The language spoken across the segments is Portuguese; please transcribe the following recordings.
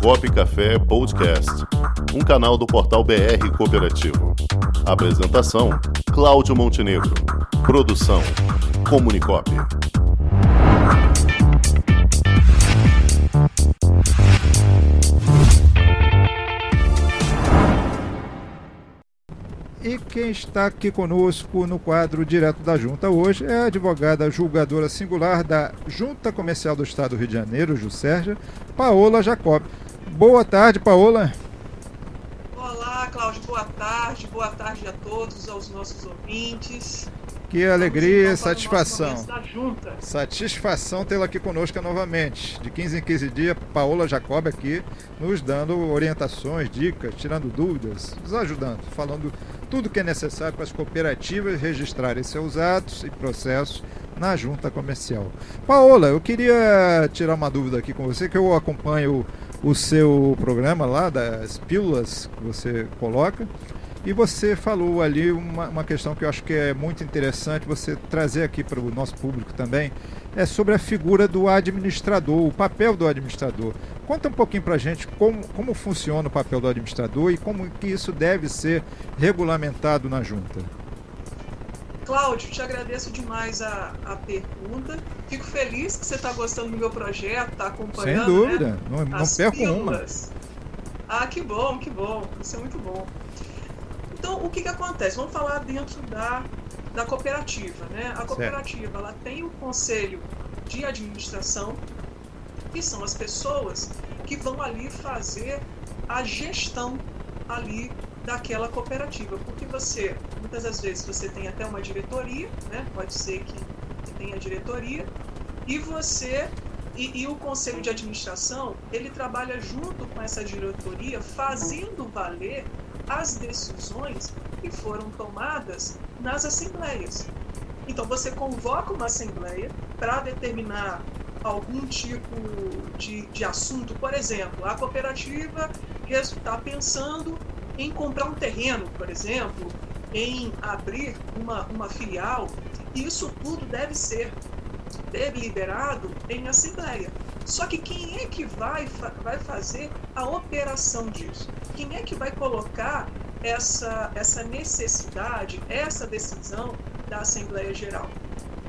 Comunicop Café Podcast, um canal do portal BR Cooperativo. Apresentação: Cláudio Montenegro. Produção: Comunicop. E quem está aqui conosco no quadro Direto da Junta hoje é a advogada julgadora singular da Junta Comercial do Estado do Rio de Janeiro, Jusérgia, Paola Jacob. Boa tarde, Paola. Olá, Cláudio, boa tarde. Boa tarde a todos, aos nossos ouvintes. Que alegria e satisfação. Satisfação tê-la aqui conosco novamente. De 15 em 15 dias, Paola Jacob aqui nos dando orientações, dicas, tirando dúvidas, nos ajudando, falando tudo que é necessário para as cooperativas registrarem seus atos e processos na junta comercial. Paola, eu queria tirar uma dúvida aqui com você, que eu acompanho o seu programa lá das pílulas que você coloca. E você falou ali uma, uma questão que eu acho que é muito interessante você trazer aqui para o nosso público também, é sobre a figura do administrador, o papel do administrador. Conta um pouquinho para a gente como, como funciona o papel do administrador e como que isso deve ser regulamentado na junta. Cláudio, te agradeço demais a, a pergunta. Fico feliz que você está gostando do meu projeto, está acompanhando. Sem dúvida, né? não, não perco pílulas. uma. Ah, que bom, que bom. Isso é muito bom. Então, o que, que acontece? Vamos falar dentro da, da cooperativa. Né? A cooperativa ela tem o conselho de administração, que são as pessoas que vão ali fazer a gestão ali daquela cooperativa, porque você, muitas das vezes, você tem até uma diretoria, né? pode ser que, tenha diretoria, e você e, e, o conselho de administração ele trabalha junto com essa diretoria, fazendo valer as decisões que foram tomadas nas assembleias. Então, você convoca uma assembleia para determinar algum tipo de, de assunto. Por exemplo, a cooperativa está pensando em comprar um terreno, por exemplo, em abrir uma, uma filial. Isso tudo deve ser deliberado em assembleia. Só que quem é que vai, vai fazer a operação disso? Quem é que vai colocar essa, essa necessidade, essa decisão da Assembleia Geral?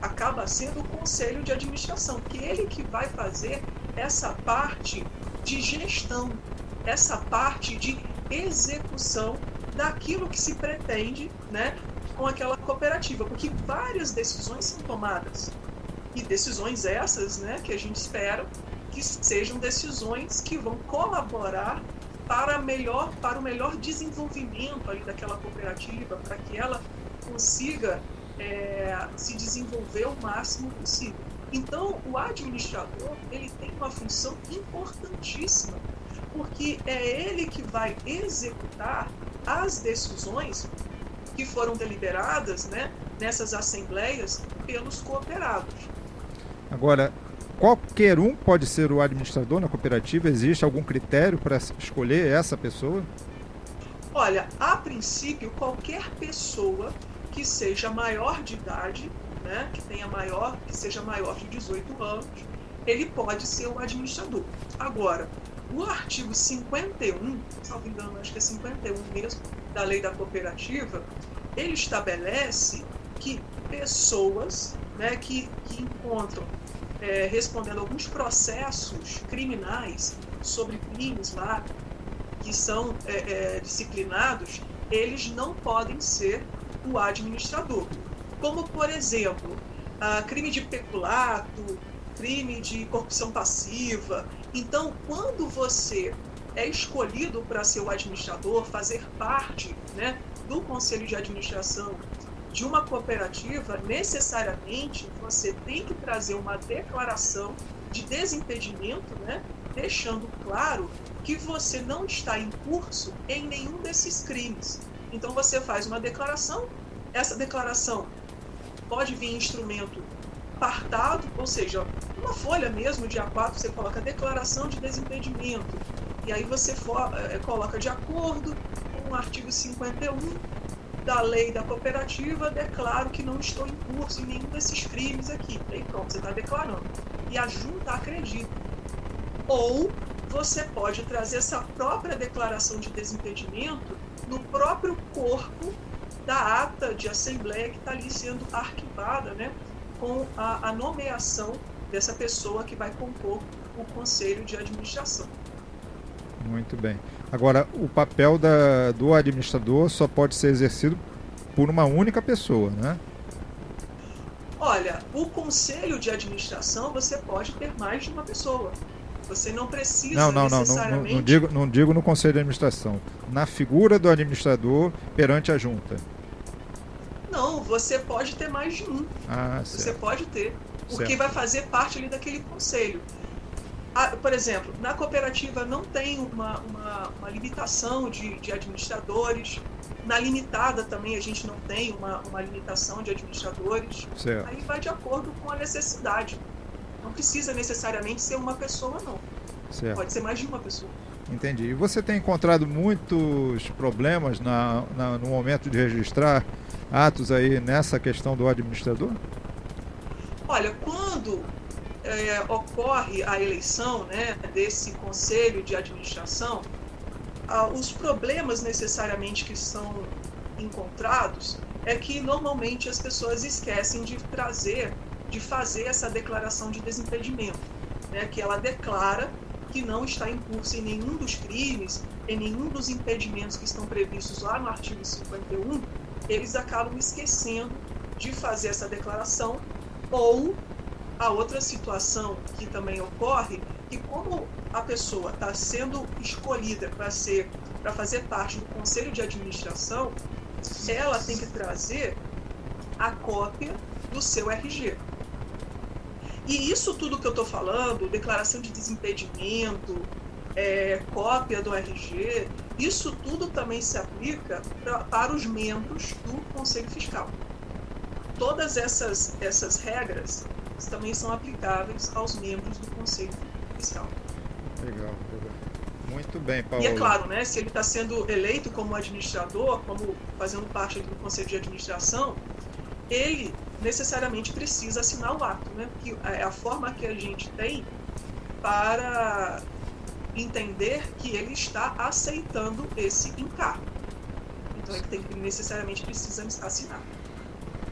Acaba sendo o Conselho de Administração, que é ele que vai fazer essa parte de gestão, essa parte de execução daquilo que se pretende né, com aquela cooperativa, porque várias decisões são tomadas. E decisões essas né, que a gente espera que sejam decisões que vão colaborar para melhor para o melhor desenvolvimento daquela cooperativa, para que ela consiga é, se desenvolver o máximo possível. Então, o administrador ele tem uma função importantíssima, porque é ele que vai executar as decisões que foram deliberadas né, nessas assembleias pelos cooperados. Agora, qualquer um pode ser o administrador na cooperativa? Existe algum critério para escolher essa pessoa? Olha, a princípio, qualquer pessoa que seja maior de idade, né, que tenha maior, que seja maior de 18 anos, ele pode ser o administrador. Agora, o artigo 51, salvo engano, acho que é 51 mesmo, da lei da cooperativa, ele estabelece que pessoas né, que, que encontram é, respondendo alguns processos criminais sobre crimes lá que são é, é, disciplinados, eles não podem ser o administrador. Como, por exemplo, crime de peculato, crime de corrupção passiva. Então, quando você é escolhido para ser o administrador, fazer parte né, do conselho de administração de uma cooperativa, necessariamente você tem que trazer uma declaração de desimpedimento, né, deixando claro que você não está em curso em nenhum desses crimes. Então você faz uma declaração, essa declaração pode vir em instrumento partado, ou seja, uma folha mesmo de A4, você coloca declaração de desimpedimento, e aí você for, é, coloca de acordo com o artigo 51 da lei da cooperativa, declaro que não estou em curso em nenhum desses crimes aqui. Aí pronto, você está declarando. E a junta acredita. Ou você pode trazer essa própria declaração de desimpedimento no próprio corpo da ata de assembleia que está ali sendo arquivada, né, com a, a nomeação dessa pessoa que vai compor o conselho de administração. Muito bem. Agora, o papel da, do administrador só pode ser exercido por uma única pessoa, né? Olha, o conselho de administração você pode ter mais de uma pessoa. Você não precisa não, não, necessariamente... Não, não, não, digo, não digo no conselho de administração. Na figura do administrador perante a junta. Não, você pode ter mais de um. Ah, você pode ter. O que vai fazer parte ali daquele conselho. Ah, por exemplo, na cooperativa não tem uma, uma, uma limitação de, de administradores. Na limitada também a gente não tem uma, uma limitação de administradores. Certo. Aí vai de acordo com a necessidade. Não precisa necessariamente ser uma pessoa, não. certo. Pode ser mais de uma pessoa. Entendi. E você tem encontrado muitos problemas na, na- no momento de registrar atos aí nessa questão do administrador? Olha, quando é, ocorre a eleição né, desse conselho de administração, ah, os problemas necessariamente que são encontrados é que normalmente as pessoas esquecem de trazer, de fazer essa declaração de desimpedimento, né, que ela declara que não está em curso em nenhum dos crimes, em nenhum dos impedimentos que estão previstos lá no artigo 51, eles acabam esquecendo de fazer essa declaração ou a outra situação que também ocorre, que como a pessoa está sendo escolhida para ser para fazer parte do conselho de administração, ela tem que trazer a cópia do seu RG. E isso tudo que eu estou falando, declaração de desimpedimento, é, cópia do RG, isso tudo também se aplica pra, para os membros do Conselho Fiscal. Todas essas, essas regras também são aplicáveis aos membros do Conselho Fiscal. Legal, legal. Muito bem, Paulo. E é claro, né, se ele está sendo eleito como administrador, como fazendo parte do Conselho de Administração, ele necessariamente precisa assinar o ato, né? Que é a forma que a gente tem para entender que ele está aceitando esse encargo. Então ele tem que necessariamente precisa assinar.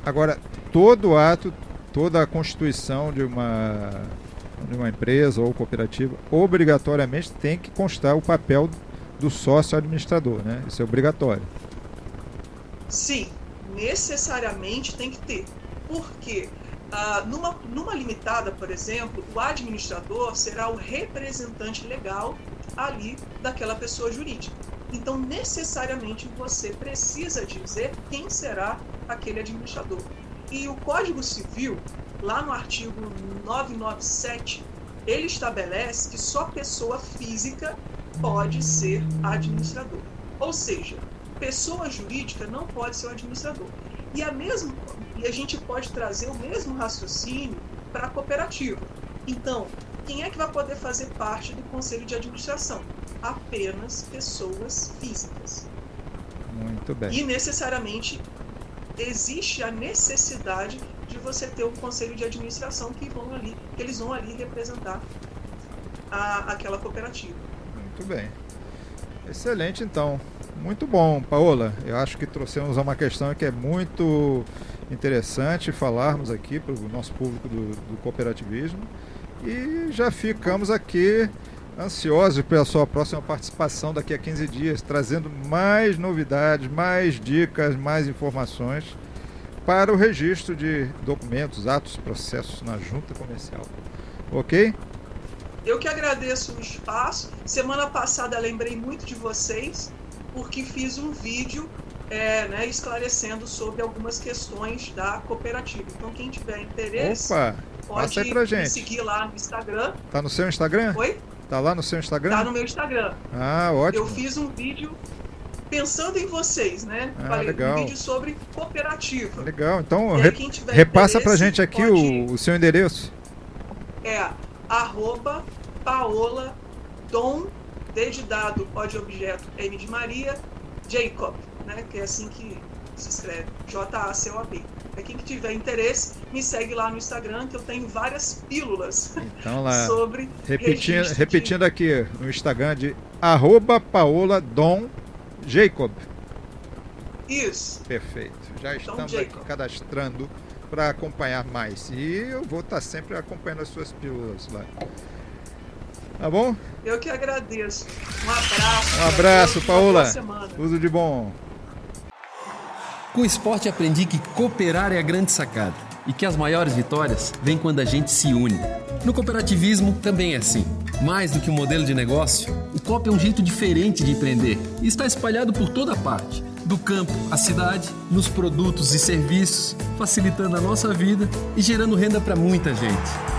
Agora, todo ato, toda a constituição de uma, de uma empresa ou cooperativa, obrigatoriamente tem que constar o papel do sócio administrador, né? Isso é obrigatório. Sim, necessariamente tem que ter. Porque ah, numa, numa limitada, por exemplo, o administrador será o representante legal ali daquela pessoa jurídica. Então, necessariamente, você precisa dizer quem será aquele administrador. E o Código Civil, lá no artigo 997, ele estabelece que só pessoa física pode ser administrador. Ou seja, pessoa jurídica não pode ser o administrador. E a, mesmo, e a gente pode trazer o mesmo raciocínio para a cooperativa. Então, quem é que vai poder fazer parte do conselho de administração? Apenas pessoas físicas. Muito bem. E necessariamente existe a necessidade de você ter um conselho de administração que vão ali, que eles vão ali representar a, aquela cooperativa. Muito bem. Excelente, então. Muito bom, Paola. Eu acho que trouxemos uma questão que é muito interessante falarmos aqui para o nosso público do, do cooperativismo. E já ficamos aqui ansiosos pela sua próxima participação daqui a 15 dias, trazendo mais novidades, mais dicas, mais informações para o registro de documentos, atos, processos na junta comercial. Ok? Eu que agradeço o espaço. Semana passada lembrei muito de vocês, porque fiz um vídeo é, né, esclarecendo sobre algumas questões da cooperativa. Então, quem tiver interesse, Opa! pode aí pra me gente. seguir lá no Instagram. Tá no seu Instagram? Oi? Tá lá no seu Instagram? Tá no meu Instagram. Ah, ótimo. Eu fiz um vídeo pensando em vocês, né? Ah, Falei legal. um vídeo sobre cooperativa. Legal. Então, aí, re- repassa pra gente aqui o, o seu endereço. É arroba Paola Dom, D de dado, O de objeto, M de Maria, Jacob, né? Que é assim que se escreve. J-A-C-O-B. quem tiver interesse, me segue lá no Instagram, que eu tenho várias pílulas então, lá, sobre. Repetindo, repetindo de... aqui no Instagram de arroba Paola Dom Jacob. Isso. Perfeito. Já estamos aqui cadastrando para acompanhar mais. E eu vou estar sempre acompanhando as suas pílulas lá. Tá bom? Eu que agradeço. Um abraço. Um abraço, Paola. Tudo de bom. Com o esporte aprendi que cooperar é a grande sacada e que as maiores vitórias vêm quando a gente se une. No cooperativismo também é assim. Mais do que um modelo de negócio, o COP é um jeito diferente de empreender e está espalhado por toda parte do campo à cidade, nos produtos e serviços, facilitando a nossa vida e gerando renda para muita gente.